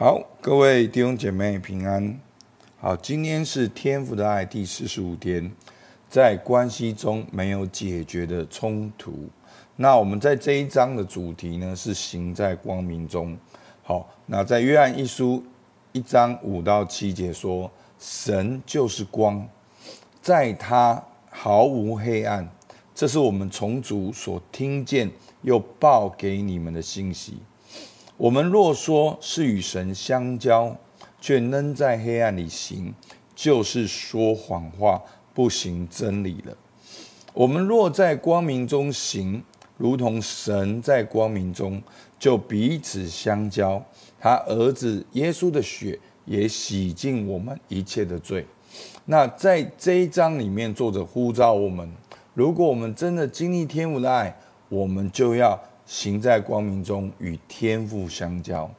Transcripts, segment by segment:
好，各位弟兄姐妹平安。好，今天是天父的爱第四十五天，在关系中没有解决的冲突。那我们在这一章的主题呢，是行在光明中。好，那在约翰一书一章五到七节说，神就是光，在他毫无黑暗。这是我们从主所听见又报给你们的信息。我们若说是与神相交，却仍在黑暗里行，就是说谎话，不行真理了。我们若在光明中行，如同神在光明中，就彼此相交。他儿子耶稣的血也洗净我们一切的罪。那在这一章里面，作者呼召我们：如果我们真的经历天父的爱，我们就要。行在光明中，与天父相交，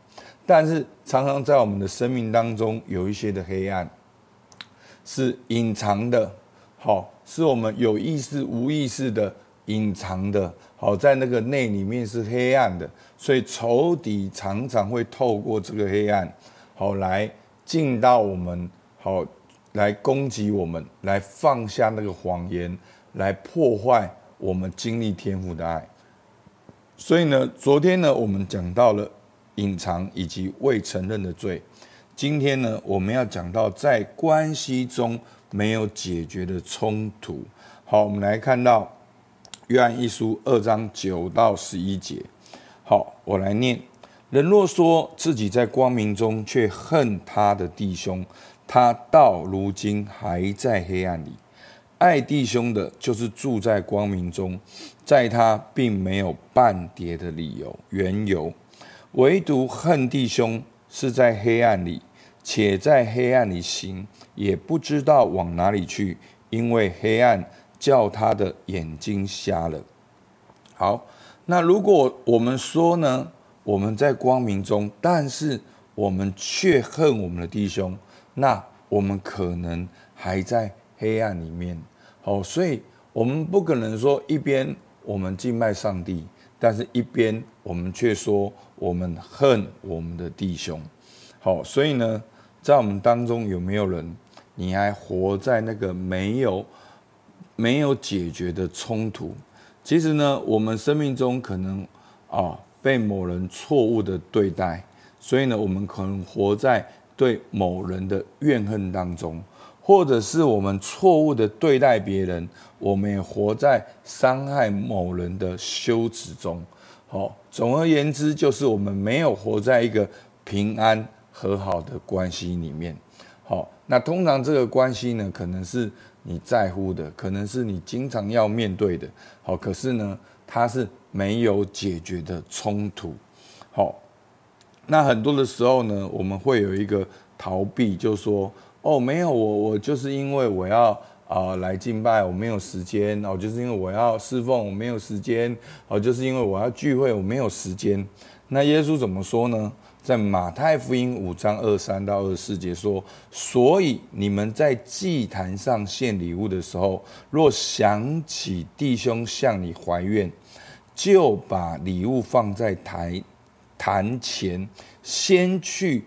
但是常常在我们的生命当中有一些的黑暗，是隐藏的，好，是我们有意识、无意识的隐藏的，好，在那个内里面是黑暗的，所以仇敌常常会透过这个黑暗，好来进到我们，好来攻击我们，来放下那个谎言，来破坏我们经历天赋的爱。所以呢，昨天呢，我们讲到了隐藏以及未承认的罪。今天呢，我们要讲到在关系中没有解决的冲突。好，我们来看到约翰一书二章九到十一节。好，我来念：人若说自己在光明中，却恨他的弟兄，他到如今还在黑暗里。爱弟兄的，就是住在光明中，在他并没有半点的理由缘由；唯独恨弟兄，是在黑暗里，且在黑暗里行，也不知道往哪里去，因为黑暗叫他的眼睛瞎了。好，那如果我们说呢，我们在光明中，但是我们却恨我们的弟兄，那我们可能还在黑暗里面。好，所以我们不可能说一边我们敬拜上帝，但是一边我们却说我们恨我们的弟兄。好，所以呢，在我们当中有没有人，你还活在那个没有没有解决的冲突？其实呢，我们生命中可能啊被某人错误的对待，所以呢，我们可能活在对某人的怨恨当中。或者是我们错误的对待别人，我们也活在伤害某人的羞耻中。好，总而言之，就是我们没有活在一个平安和好的关系里面。好，那通常这个关系呢，可能是你在乎的，可能是你经常要面对的。好，可是呢，它是没有解决的冲突。好，那很多的时候呢，我们会有一个逃避，就是说。哦，没有我，我就是因为我要啊、呃、来敬拜，我没有时间哦，就是因为我要侍奉，我没有时间哦，就是因为我要聚会，我没有时间。那耶稣怎么说呢？在马太福音五章二三到二四节说：所以你们在祭坛上献礼物的时候，若想起弟兄向你怀怨，就把礼物放在台坛前，先去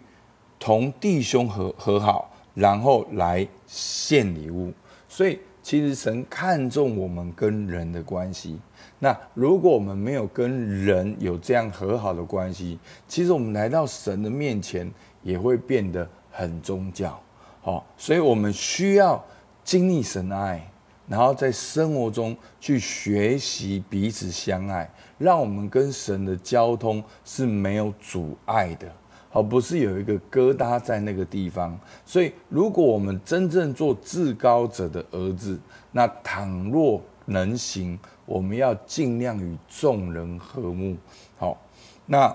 同弟兄和和好。然后来献礼物，所以其实神看重我们跟人的关系。那如果我们没有跟人有这样和好的关系，其实我们来到神的面前也会变得很宗教。好，所以我们需要经历神的爱，然后在生活中去学习彼此相爱，让我们跟神的交通是没有阻碍的。而不是有一个疙瘩在那个地方，所以如果我们真正做至高者的儿子，那倘若能行，我们要尽量与众人和睦。好，那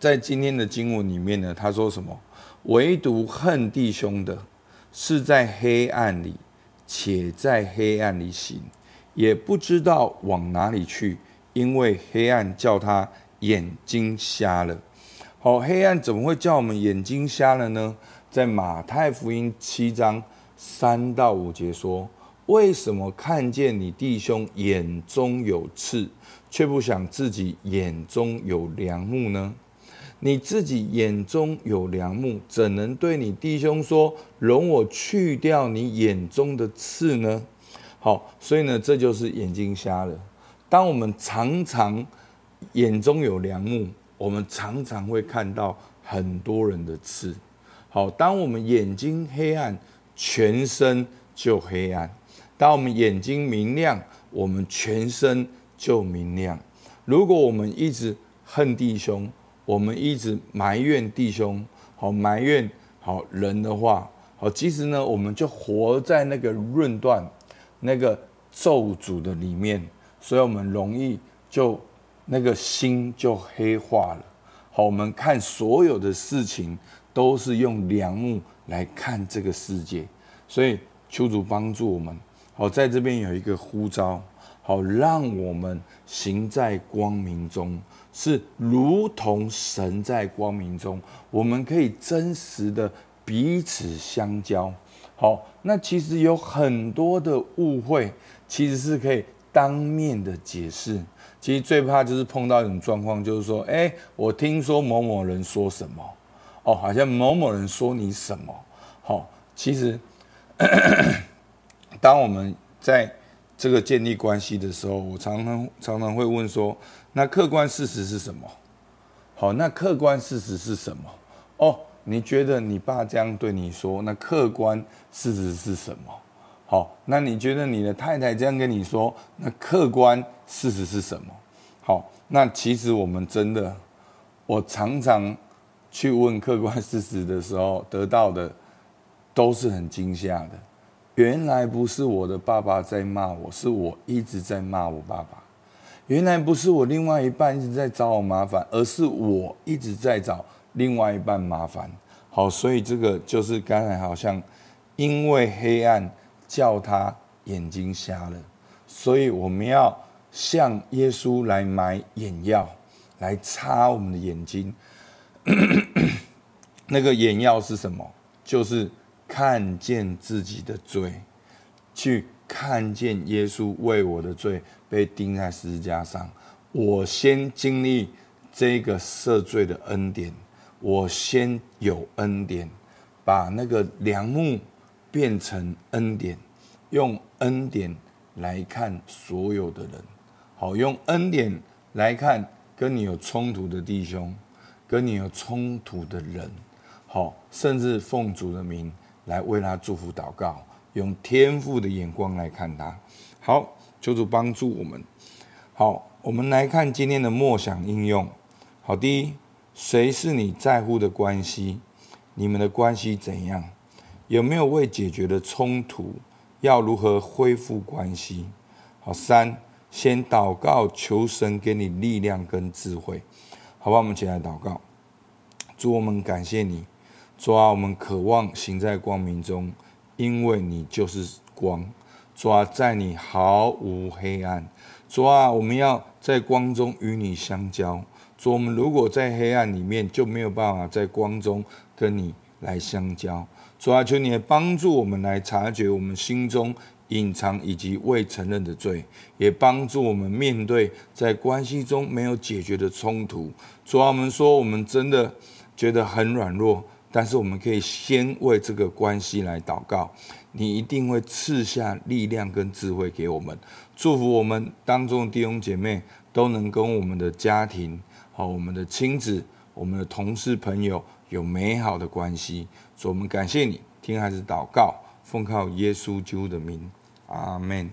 在今天的经文里面呢，他说什么？唯独恨弟兄的，是在黑暗里，且在黑暗里行，也不知道往哪里去，因为黑暗叫他眼睛瞎了。好，黑暗怎么会叫我们眼睛瞎了呢？在马太福音七章三到五节说：“为什么看见你弟兄眼中有刺，却不想自己眼中有梁木呢？你自己眼中有梁木，怎能对你弟兄说：“容我去掉你眼中的刺呢？”好，所以呢，这就是眼睛瞎了。当我们常常眼中有梁木，我们常常会看到很多人的刺。好，当我们眼睛黑暗，全身就黑暗；当我们眼睛明亮，我们全身就明亮。如果我们一直恨弟兄，我们一直埋怨弟兄，好埋怨好人的话，好，其实呢，我们就活在那个论断、那个咒诅的里面，所以我们容易就那个心就黑化了。好，我们看所有的事情。都是用良木来看这个世界，所以求主帮助我们。好，在这边有一个呼召，好，让我们行在光明中，是如同神在光明中，我们可以真实的彼此相交。好，那其实有很多的误会，其实是可以当面的解释。其实最怕就是碰到一种状况，就是说，哎，我听说某某人说什么。哦，好像某某人说你什么？好，其实，当我们在这个建立关系的时候，我常常常常会问说：那客观事实是什么？好，那客观事实是什么？哦，你觉得你爸这样对你说，那客观事实是什么？好，那你觉得你的太太这样跟你说，那客观事实是什么？好，那其实我们真的，我常常。去问客观事实的时候，得到的都是很惊吓的。原来不是我的爸爸在骂我，是我一直在骂我爸爸。原来不是我另外一半一直在找我麻烦，而是我一直在找另外一半麻烦。好，所以这个就是刚才好像因为黑暗叫他眼睛瞎了，所以我们要向耶稣来买眼药，来擦我们的眼睛。那个眼药是什么？就是看见自己的罪，去看见耶稣为我的罪被钉在十字架上。我先经历这个赦罪的恩典，我先有恩典，把那个梁木变成恩典，用恩典来看所有的人。好，用恩典来看跟你有冲突的弟兄。跟你有冲突的人，好，甚至奉主的名来为他祝福祷告，用天赋的眼光来看他。好，求主帮助我们。好，我们来看今天的默想应用。好，第一，谁是你在乎的关系？你们的关系怎样？有没有未解决的冲突？要如何恢复关系？好，三，先祷告，求神给你力量跟智慧。好吧，我们起来祷告。主，我们感谢你，主啊，我们渴望行在光明中，因为你就是光。主啊，在你毫无黑暗。主啊，我们要在光中与你相交。主，我们如果在黑暗里面，就没有办法在光中跟你来相交。主啊，求你来帮助我们来察觉我们心中。隐藏以及未承认的罪，也帮助我们面对在关系中没有解决的冲突。主啊，我们说我们真的觉得很软弱，但是我们可以先为这个关系来祷告。你一定会赐下力量跟智慧给我们，祝福我们当中的弟兄姐妹都能跟我们的家庭、和我们的亲子、我们的同事朋友有美好的关系。主，我们感谢你，听孩子祷告，奉靠耶稣基督的名。阿门。